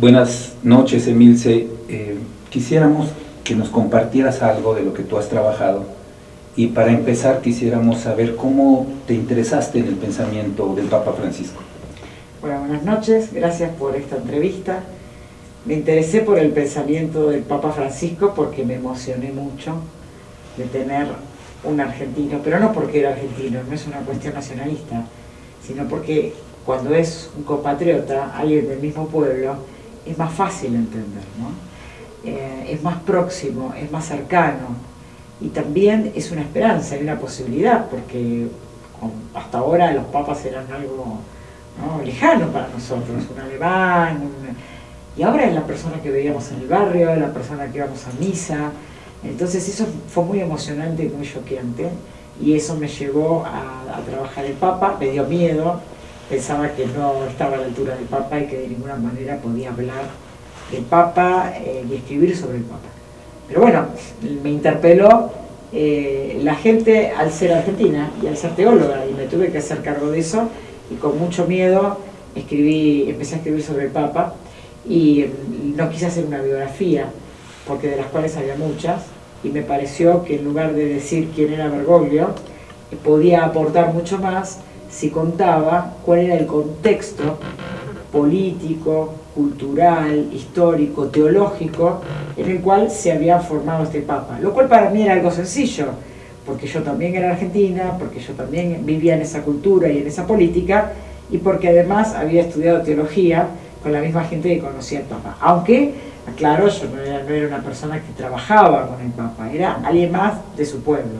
Buenas noches, Emilce. Eh, quisiéramos que nos compartieras algo de lo que tú has trabajado y para empezar quisiéramos saber cómo te interesaste en el pensamiento del Papa Francisco. Bueno, buenas noches, gracias por esta entrevista. Me interesé por el pensamiento del Papa Francisco porque me emocioné mucho de tener un argentino, pero no porque era argentino, no es una cuestión nacionalista, sino porque cuando es un compatriota, alguien del mismo pueblo, es más fácil entender. Eh, es más próximo, es más cercano. Y también es una esperanza y una posibilidad, porque hasta ahora los papas eran algo lejano para nosotros, un alemán, y ahora es la persona que veíamos en el barrio, la persona que íbamos a misa, entonces eso fue muy emocionante y muy choqueante, y eso me llevó a, a trabajar el Papa, me dio miedo, pensaba que no estaba a la altura del Papa y que de ninguna manera podía hablar del Papa eh, y escribir sobre el Papa. Pero bueno, me interpeló eh, la gente al ser argentina y al ser teóloga y me tuve que hacer cargo de eso y con mucho miedo escribí, empecé a escribir sobre el Papa y mm, no quise hacer una biografía porque de las cuales había muchas y me pareció que en lugar de decir quién era Bergoglio podía aportar mucho más si contaba cuál era el contexto político, cultural, histórico, teológico, en el cual se había formado este Papa. Lo cual para mí era algo sencillo, porque yo también era argentina, porque yo también vivía en esa cultura y en esa política, y porque además había estudiado teología con la misma gente que conocía al Papa. Aunque, claro, yo no era, una persona que trabajaba con el Papa, era alguien más de su pueblo.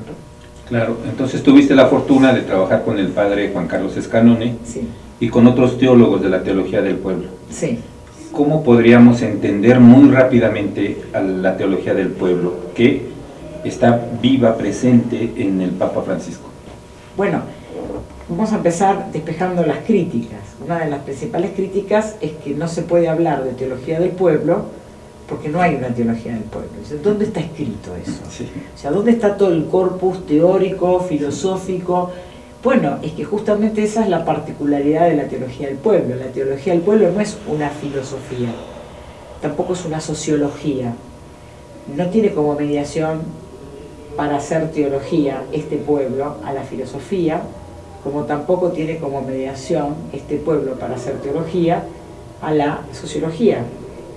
Claro, entonces tuviste la fortuna de trabajar con el padre Juan Carlos Escanone y con otros teólogos de la teología del pueblo. Sí. ¿Cómo podríamos entender muy rápidamente a la teología del pueblo que está viva, presente en el Papa Francisco? Bueno, vamos a empezar despejando las críticas. Una de las principales críticas es que no se puede hablar de teología del pueblo porque no hay una teología del pueblo. ¿Dónde está escrito eso? O sea, ¿dónde está todo el corpus teórico, filosófico? Bueno, es que justamente esa es la particularidad de la teología del pueblo. La teología del pueblo no es una filosofía, tampoco es una sociología. No tiene como mediación para hacer teología este pueblo a la filosofía, como tampoco tiene como mediación este pueblo para hacer teología a la sociología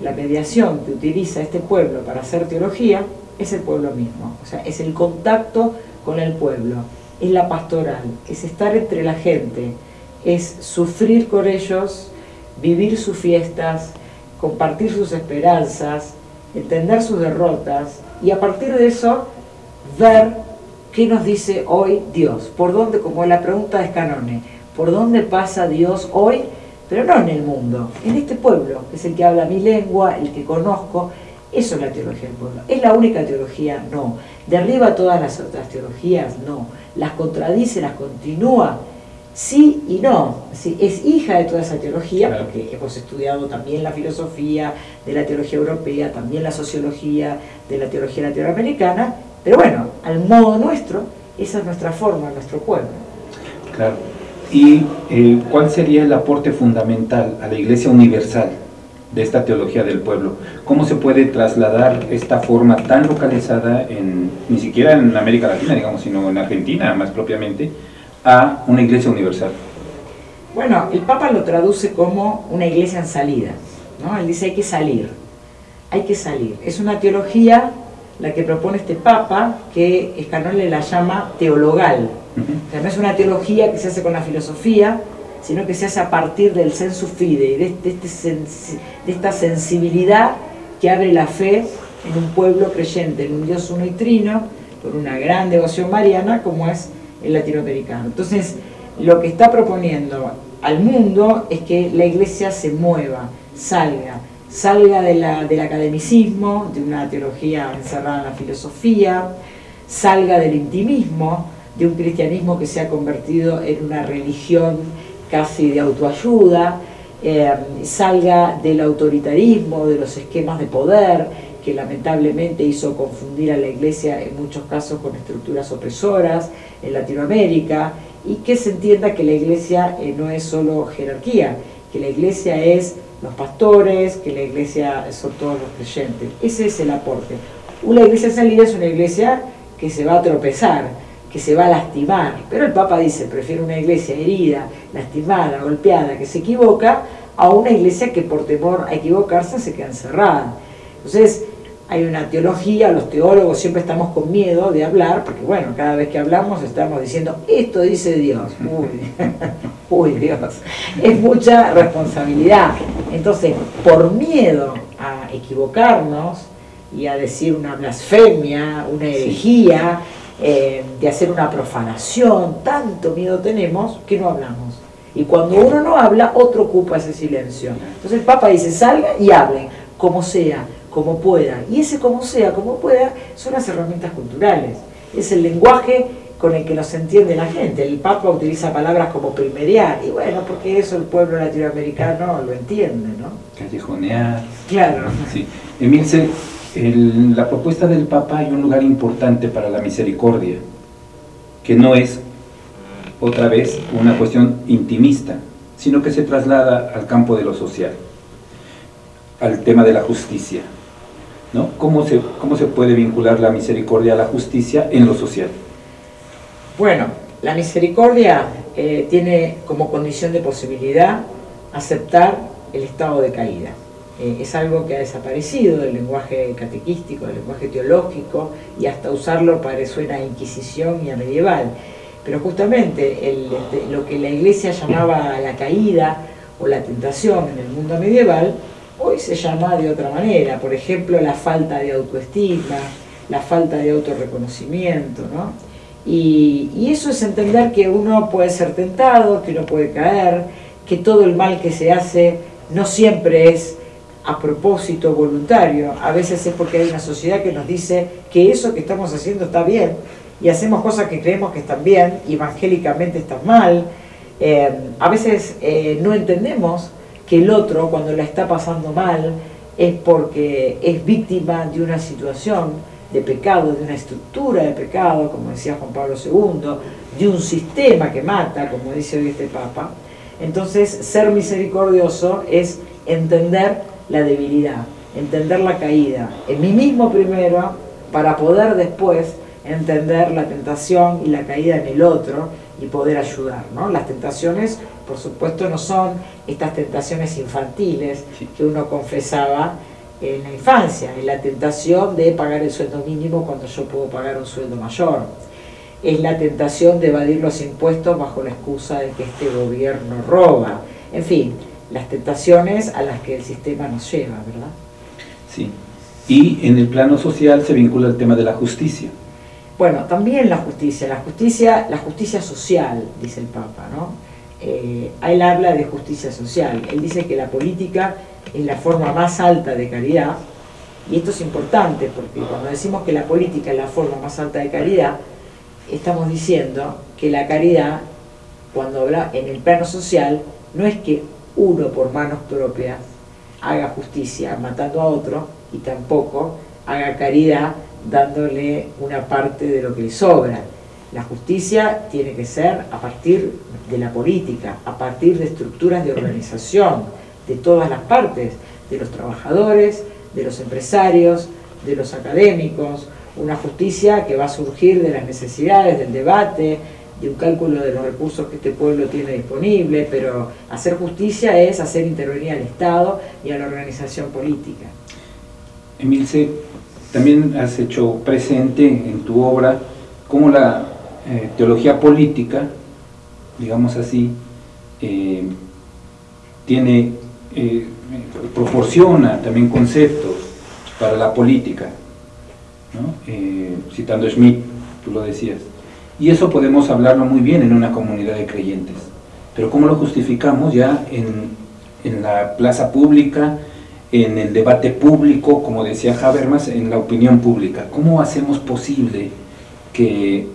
la mediación que utiliza este pueblo para hacer teología es el pueblo mismo, o sea, es el contacto con el pueblo, es la pastoral, es estar entre la gente, es sufrir con ellos, vivir sus fiestas, compartir sus esperanzas, entender sus derrotas y a partir de eso ver qué nos dice hoy Dios, por dónde, como la pregunta de Scanone, por dónde pasa Dios hoy pero no en el mundo, en este pueblo, que es el que habla mi lengua, el que conozco, eso es la teología del pueblo. ¿Es la única teología? No. ¿Derriba todas las otras teologías? No. ¿Las contradice, las continúa? Sí y no. es hija de toda esa teología, porque hemos estudiado también la filosofía de la teología europea, también la sociología de la teología latinoamericana, pero bueno, al modo nuestro, esa es nuestra forma, nuestro pueblo. Claro y eh, cuál sería el aporte fundamental a la Iglesia Universal de esta teología del pueblo. ¿Cómo se puede trasladar esta forma tan localizada, ni siquiera en América Latina, digamos, sino en Argentina más propiamente, a una Iglesia Universal? Bueno, el Papa lo traduce como una iglesia en salida. ¿no? Él dice hay que salir, hay que salir. Es una teología la que propone este Papa, que Escanón la llama teologal, no es una teología que se hace con la filosofía, sino que se hace a partir del sensu fide, de, de, este de esta sensibilidad que abre la fe en un pueblo creyente, en un Dios uno y trino, por una gran devoción mariana como es el latinoamericano. Entonces, lo que está proponiendo al mundo es que la iglesia se mueva, salga, salga del academicismo, de una teología encerrada en la filosofía, salga del intimismo, de un cristianismo que se ha convertido en una religión casi de autoayuda, eh, salga del autoritarismo, de los esquemas de poder, que lamentablemente hizo confundir a la iglesia en muchos casos con estructuras opresoras en Latinoamérica, y que se entienda que la iglesia eh, no es solo jerarquía, que la iglesia es los pastores, que la iglesia son todos los creyentes. Ese es el aporte. Una iglesia salida es una iglesia que se va a tropezar, que se va a lastimar. Pero el Papa dice, prefiero una iglesia herida, lastimada, golpeada, que se equivoca, a una iglesia que por temor a equivocarse se queda encerrada. Entonces, hay una teología, los teólogos siempre estamos con miedo de hablar, porque bueno, cada vez que hablamos estamos diciendo, esto dice Dios. Uy, uy Dios, es mucha responsabilidad. Entonces, por miedo a equivocarnos y a decir una blasfemia, una herejía, eh, de hacer una profanación, tanto miedo tenemos que no hablamos. Y cuando uno no habla, otro ocupa ese silencio. Entonces el Papa dice, salga y hablen, como sea como pueda. Y ese como sea, como pueda, son las herramientas culturales. Es el lenguaje con el que nos entiende la gente. El Papa utiliza palabras como primeriar, y bueno, porque eso el pueblo latinoamericano lo entiende, ¿no? Callejonear. Claro. Sí. Emilce, en la propuesta del Papa hay un lugar importante para la misericordia, que no es, otra vez, una cuestión intimista, sino que se traslada al campo de lo social, al tema de la justicia. ¿Cómo se, ¿Cómo se puede vincular la misericordia a la justicia en lo social? Bueno, la misericordia eh, tiene como condición de posibilidad aceptar el estado de caída. Eh, es algo que ha desaparecido del lenguaje catequístico, del lenguaje teológico, y hasta usarlo parece una inquisición y a medieval. Pero justamente este, lo que la iglesia llamaba la caída o la tentación en el mundo medieval, Hoy se llama de otra manera, por ejemplo, la falta de autoestima, la falta de autorreconocimiento, ¿no? Y, eso es entender que uno puede ser tentado, que uno puede caer, que todo el mal que se hace no siempre es a propósito voluntario, a veces es porque hay una sociedad que nos dice que eso que estamos haciendo está bien y hacemos cosas que creemos que están bien evangélicamente están mal. Eh, a veces eh, no entendemos que el otro cuando la está pasando mal es porque es víctima de una situación de pecado, de una estructura de pecado, como decía Juan Pablo II, de un sistema que mata, como dice hoy este Papa. Entonces, ser misericordioso es entender la debilidad, entender la caída, en mí mismo primero, para poder después entender la tentación y la caída en el otro y poder ayudar. ¿no? Las tentaciones, por supuesto, no son estas tentaciones infantiles que uno confesaba en la infancia, es la tentación de pagar el sueldo mínimo cuando yo puedo pagar un sueldo mayor. Es la tentación de evadir los impuestos bajo la excusa de que este gobierno roba. En fin, las tentaciones a las que el sistema nos lleva, ¿verdad? Sí. Y en el plano social se vincula el tema de la justicia. Bueno, también la justicia, la justicia, la justicia social, dice el Papa, ¿no? Eh, él habla de justicia social, él dice que la política es la forma más alta de caridad, y esto es importante porque cuando decimos que la política es la forma más alta de caridad, estamos diciendo que la caridad, cuando habla en el plano social, no es que uno por manos propias haga justicia matando a otro y tampoco haga caridad dándole una parte de lo que le sobra. La justicia tiene que ser a partir de la política, a partir de estructuras de organización de todas las partes, de los trabajadores, de los empresarios, de los académicos, una justicia que va a surgir de las necesidades, del debate, un cálculo de los recursos que este pueblo tiene disponible, pero hacer justicia es hacer intervenir al Estado y a la organización política. Emilce, también has hecho presente en tu obra cómo la eh, teología política, digamos así, eh, tiene, eh, proporciona también conceptos para la política, citando Schmidt, tú lo decías. Y eso podemos hablarlo muy bien en una comunidad de creyentes. Pero ¿cómo lo justificamos ya en, en la plaza pública, en el debate público, como decía Habermas, en la opinión pública. ¿Cómo hacemos posible que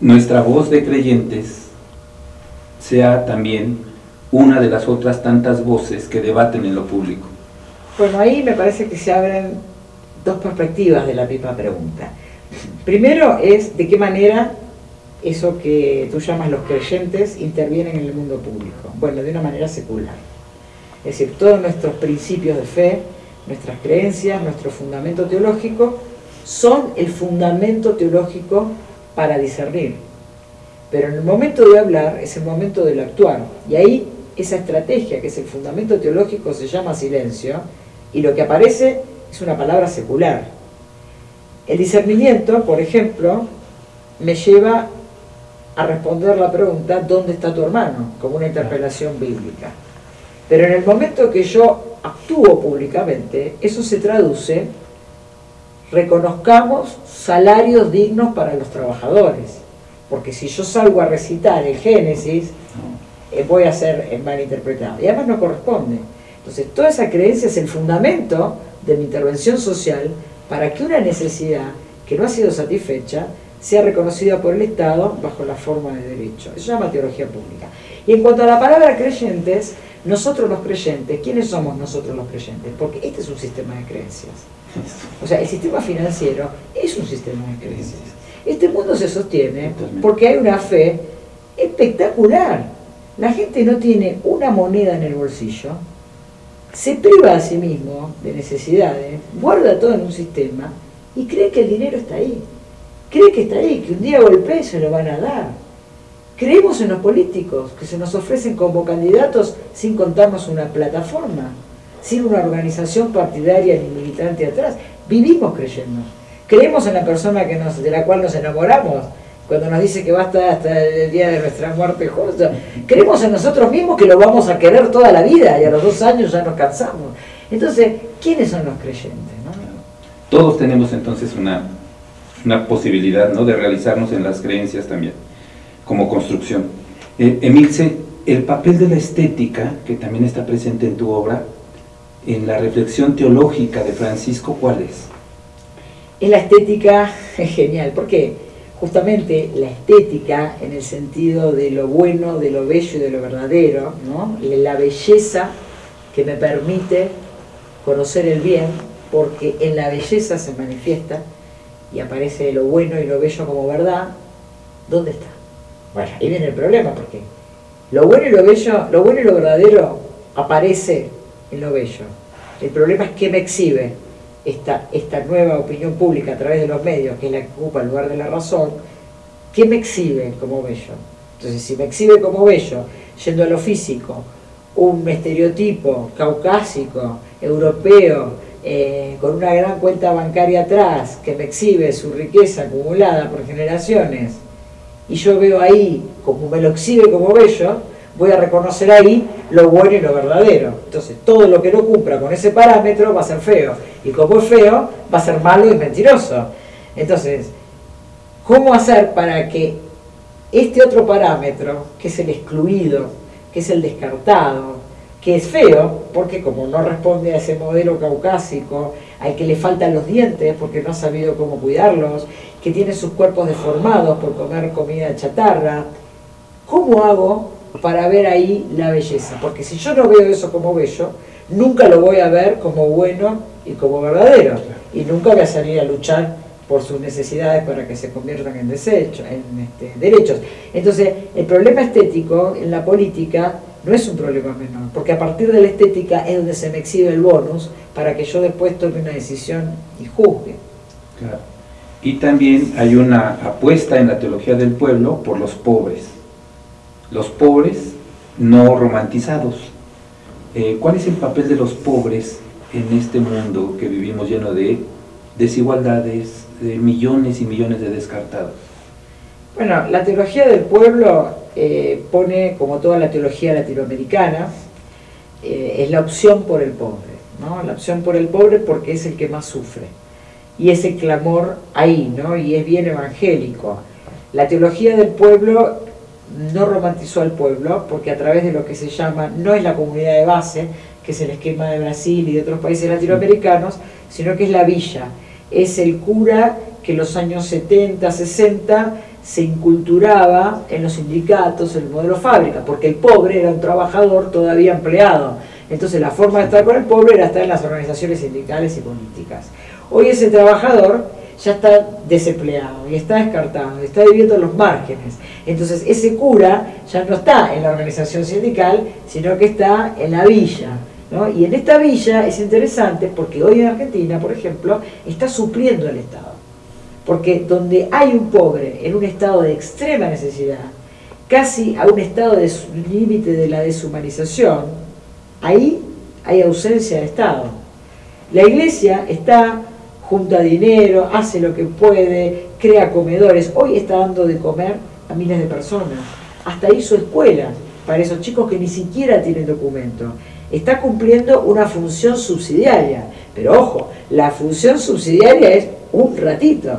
nuestra voz de creyentes sea también una de las otras tantas voces que debaten en lo público? Bueno, ahí me parece que se abren dos perspectivas de la misma pregunta. Primero es de qué manera eso que tú llamas los creyentes intervienen en el mundo público. Bueno, de una manera secular Es decir, todos nuestros principios de fe, nuestras creencias, nuestro fundamento teológico, son el fundamento teológico para discernir. Pero en el momento de hablar es el momento del actuar. Y ahí esa estrategia, que es el fundamento teológico, se llama silencio, y lo que aparece es una palabra secular. El discernimiento, por ejemplo, me lleva a responder la pregunta, ¿dónde está tu hermano? como una interpelación bíblica. Pero en el momento que yo actúo públicamente, eso se traduce, reconozcamos salarios dignos para los trabajadores. Porque si yo salgo a recitar el Génesis, eh, voy a ser eh, malinterpretado. Y además no corresponde. Entonces, toda esa creencia es el fundamento de mi intervención social para que una necesidad que no ha sido satisfecha sea reconocida por el Estado bajo la forma de derecho. Eso se llama teología pública. Y en cuanto a la palabra creyentes, nosotros los creyentes, ¿quiénes somos nosotros los creyentes? Porque este es un sistema de creencias. O sea, el sistema financiero es un sistema de creencias. Este mundo se sostiene porque hay una fe espectacular. La gente no tiene una moneda en el bolsillo, se priva a sí mismo de necesidades, guarda todo en un sistema y cree que el dinero está ahí cree que está ahí, que un día golpee se lo van a dar. Creemos en los políticos, que se nos ofrecen como candidatos sin contarnos una plataforma, sin una organización partidaria ni militante atrás. Vivimos creyendo. Creemos en la persona que nos, de la cual nos enamoramos, cuando nos dice que va a estar hasta el día de nuestra muerte justa. Creemos en nosotros mismos que lo vamos a querer toda la vida y a los dos años ya nos cansamos. Entonces, ¿quiénes son los creyentes? Todos tenemos entonces una una posibilidad ¿no? de realizarnos en las creencias también, como construcción. Eh, Emilce, el papel de la estética, que también está presente en tu obra, en la reflexión teológica de Francisco, ¿cuál es? En la estética es genial, porque justamente la estética, en el sentido de lo bueno, de lo bello y de lo verdadero, ¿no? la belleza que me permite conocer el bien, porque en la belleza se manifiesta y aparece lo bueno y lo bello como verdad, ¿dónde está? Bueno, ahí viene el problema, porque lo bueno y lo bello, lo bueno y lo verdadero aparece en lo bello. El problema es que me exhibe esta, esta nueva opinión pública a través de los medios, que es la que ocupa el lugar de la razón, ¿qué me exhibe como bello? Entonces, si me exhibe como bello, yendo a lo físico, un estereotipo caucásico, europeo, eh, con una gran cuenta bancaria atrás que me exhibe su riqueza acumulada por generaciones, y yo veo ahí, como me lo exhibe como bello, voy a reconocer ahí lo bueno y lo verdadero. Entonces, todo lo que no cumpla con ese parámetro va a ser feo. Y como es feo, va a ser malo y mentiroso. Entonces, ¿cómo hacer para que este otro parámetro, que es el excluido, que es el descartado, que es feo, porque como no responde a ese modelo caucásico, al que le faltan los dientes porque no ha sabido cómo cuidarlos, que tiene sus cuerpos deformados por comer comida chatarra, ¿cómo hago para ver ahí la belleza? Porque si yo no veo eso como bello, nunca lo voy a ver como bueno y como verdadero, y nunca voy a salir a luchar por sus necesidades para que se conviertan en, desechos, en este, derechos. Entonces, el problema estético en la política no es un problema menor, porque a partir de la estética es donde se me exhibe el bonus para que yo después tome una decisión y juzgue. Claro. Y también hay una apuesta en la teología del pueblo por los pobres, los pobres no romantizados. Eh, ¿Cuál es el papel de los pobres en este mundo que vivimos lleno de desigualdades, de millones y millones de descartados? Bueno, la teología del pueblo eh, pone, como toda la teología latinoamericana, eh, es la opción por el pobre, ¿no? La opción por el pobre porque es el que más sufre. Y ese clamor ahí, ¿no? Y es bien evangélico. La teología del pueblo no romantizó al pueblo porque a través de lo que se llama, no es la comunidad de base, que es el esquema de Brasil y de otros países latinoamericanos, sino que es la villa. Es el cura que en los años 70, 60 se inculturaba en los sindicatos, el modelo fábrica, porque el pobre era un trabajador todavía empleado. Entonces la forma de estar con el pobre era estar en las organizaciones sindicales y políticas. Hoy ese trabajador ya está desempleado y está descartado, está viviendo en los márgenes. Entonces ese cura ya no está en la organización sindical, sino que está en la villa. Y en esta villa es interesante porque hoy en Argentina, por ejemplo, está supliendo el Estado. Porque donde hay un pobre en un estado de extrema necesidad, casi a un estado de límite de la deshumanización, ahí hay ausencia de Estado. La iglesia está junta dinero, hace lo que puede, crea comedores. Hoy está dando de comer a miles de personas. Hasta hizo escuelas para esos chicos que ni siquiera tienen documento. Está cumpliendo una función subsidiaria. Pero ojo, la función subsidiaria es un ratito.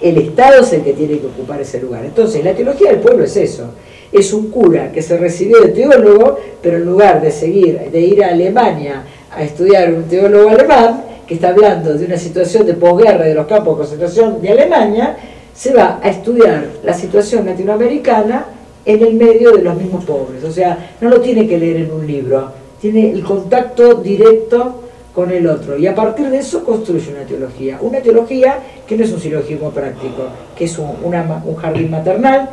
El Estado es el que tiene que ocupar ese lugar. Entonces, la teología del pueblo es eso. Es un cura que se recibió de teólogo, pero en lugar de seguir, de ir a Alemania a estudiar un teólogo alemán, que está hablando de una situación de posguerra de los campos de concentración de Alemania, se va a estudiar la situación latinoamericana en el medio de los mismos pobres. O sea, no lo tiene que leer en un libro, tiene el contacto directo con el otro. Y a partir de eso construye una teología. Una teología que no es un silogismo práctico, que es un, un jardín maternal,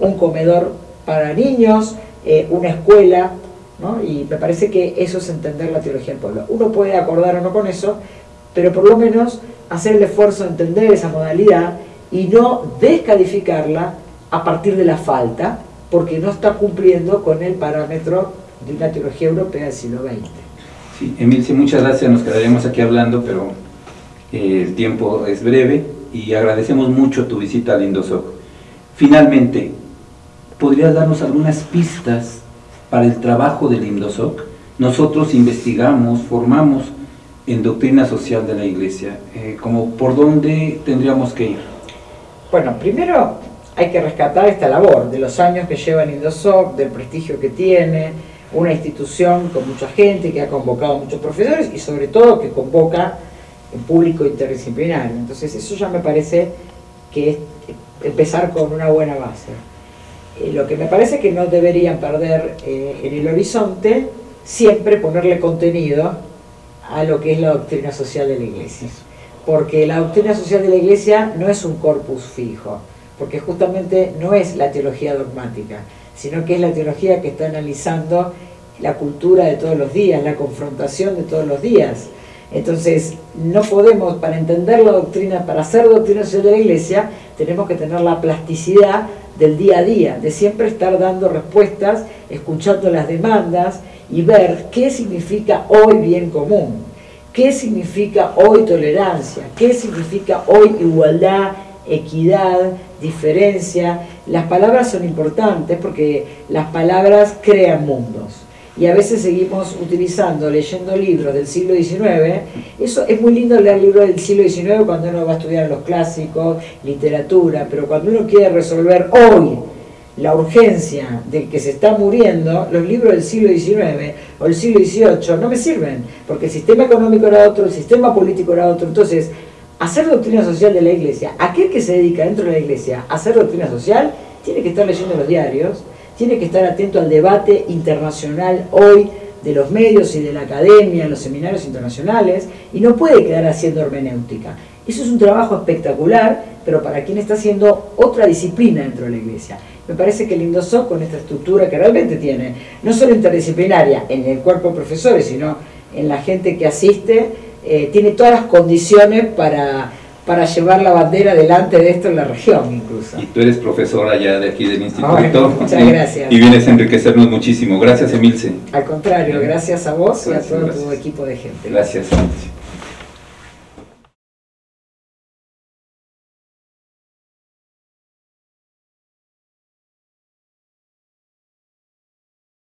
un comedor para niños, eh, una escuela y me parece que eso es entender la teología del pueblo. Uno puede acordar o no con eso, pero por lo menos hacer el esfuerzo de entender esa modalidad y no descalificarla a partir de la falta, porque no está cumpliendo con el parámetro de una teología europea del siglo XX. Sí, muchas gracias. Nos quedaríamos aquí hablando, pero eh, el tiempo es breve y agradecemos mucho tu visita al Indosoc. Finalmente, ¿podrías darnos algunas pistas para el trabajo del INDOSOC, nosotros investigamos, formamos en doctrina social de la Iglesia, eh, como por dónde tendríamos que ir. Bueno, primero hay que rescatar esta labor de los años que lleva el INDOSOC, del prestigio que tiene, una institución con mucha gente que ha convocado a muchos profesores y sobre todo que convoca en público interdisciplinario. Entonces eso ya me parece que es empezar con una buena base. Eh, lo que me parece que no deberían perder eh, en el horizonte, siempre ponerle contenido a lo que es la doctrina social de la Iglesia. Porque la doctrina social de la Iglesia no es un corpus fijo, porque justamente no es la teología dogmática, sino que es la teología que está analizando la cultura de todos los días, la confrontación de todos los días. Entonces, no podemos, para entender la doctrina, para hacer doctrina de la Iglesia, tenemos que tener la plasticidad del día a día, de siempre estar dando respuestas, escuchando las demandas y ver qué significa hoy bien común, qué significa hoy tolerancia, qué significa hoy igualdad, equidad, diferencia. Las palabras son importantes porque las palabras crean mundos y a veces seguimos utilizando, leyendo libros del siglo XIX. Eso es muy lindo leer libros del siglo XIX cuando uno va a estudiar los clásicos, literatura, pero cuando uno quiere resolver hoy la urgencia del que se está muriendo, los libros del siglo XIX o del siglo XVIII no me sirven, porque el sistema económico era otro, el sistema político era otro. Entonces, hacer doctrina social de la iglesia, aquel que se dedica dentro de la iglesia a hacer doctrina social, tiene que estar leyendo los diarios, tiene que estar atento al debate internacional hoy de los medios y de la academia, en los seminarios internacionales, y no puede quedar haciendo hermenéutica. Eso es un trabajo espectacular, pero para quien está haciendo otra disciplina dentro de la iglesia. Me parece que el INDOSOC, con esta estructura que realmente tiene, no solo interdisciplinaria en el cuerpo de profesores, sino en la gente que asiste, eh, tiene todas las condiciones para para llevar la bandera delante de esto en la región incluso. Y tú eres profesora ya de aquí del instituto. muchas gracias. Y vienes a enriquecernos muchísimo. Gracias, Emilce. Al contrario, gracias a vos y a todo tu equipo de gente. Gracias, Emilce.